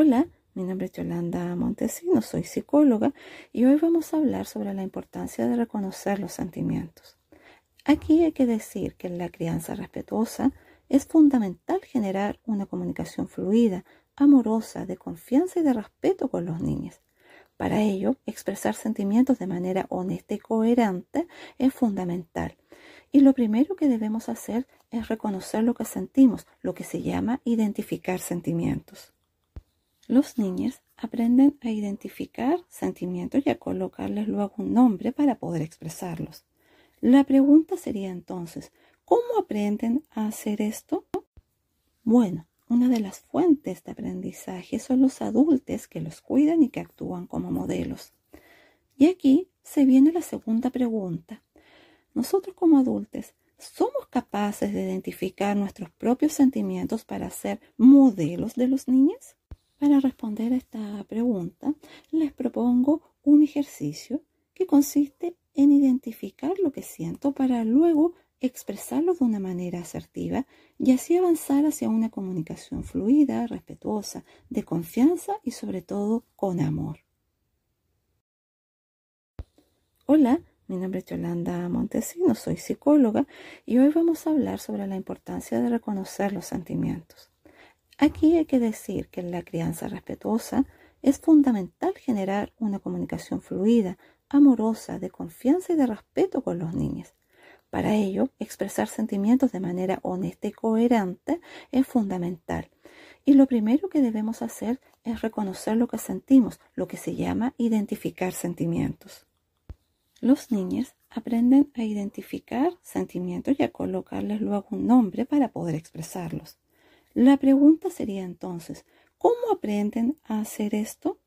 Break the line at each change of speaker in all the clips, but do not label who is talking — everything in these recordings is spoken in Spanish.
Hola, mi nombre es Yolanda Montesino, soy psicóloga y hoy vamos a hablar sobre la importancia de reconocer los sentimientos. Aquí hay que decir que en la crianza respetuosa es fundamental generar una comunicación fluida, amorosa, de confianza y de respeto con los niños. Para ello, expresar sentimientos de manera honesta y coherente es fundamental. Y lo primero que debemos hacer es reconocer lo que sentimos, lo que se llama identificar sentimientos. Los niños aprenden a identificar sentimientos y a colocarles luego un nombre para poder expresarlos. La pregunta sería entonces, ¿cómo aprenden a hacer esto? Bueno, una de las fuentes de aprendizaje son los adultos que los cuidan y que actúan como modelos. Y aquí se viene la segunda pregunta. Nosotros como adultos, ¿somos capaces de identificar nuestros propios sentimientos para ser modelos de los niños? Para responder a esta pregunta, les propongo un ejercicio que consiste en identificar lo que siento para luego expresarlo de una manera asertiva y así avanzar hacia una comunicación fluida, respetuosa, de confianza y sobre todo con amor. Hola, mi nombre es Yolanda Montesino, soy psicóloga y hoy vamos a hablar sobre la importancia de reconocer los sentimientos. Aquí hay que decir que en la crianza respetuosa es fundamental generar una comunicación fluida, amorosa, de confianza y de respeto con los niños. Para ello, expresar sentimientos de manera honesta y coherente es fundamental. Y lo primero que debemos hacer es reconocer lo que sentimos, lo que se llama identificar sentimientos. Los niños aprenden a identificar sentimientos y a colocarles luego un nombre para poder expresarlos. La pregunta sería entonces, ¿cómo aprenden a hacer esto?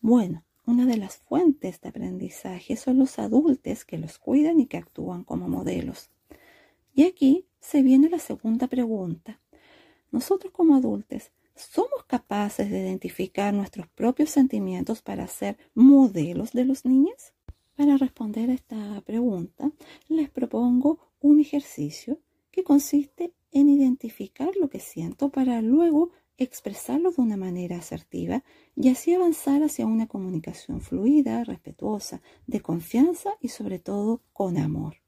Bueno, una de las fuentes de aprendizaje son los adultos que los cuidan y que actúan como modelos. Y aquí se viene la segunda pregunta. Nosotros como adultos, ¿somos capaces de identificar nuestros propios sentimientos para ser modelos de los niños? Para responder a esta pregunta, les propongo un ejercicio que consiste en identificar lo que siento para luego expresarlo de una manera asertiva y así avanzar hacia una comunicación fluida, respetuosa, de confianza y sobre todo con amor.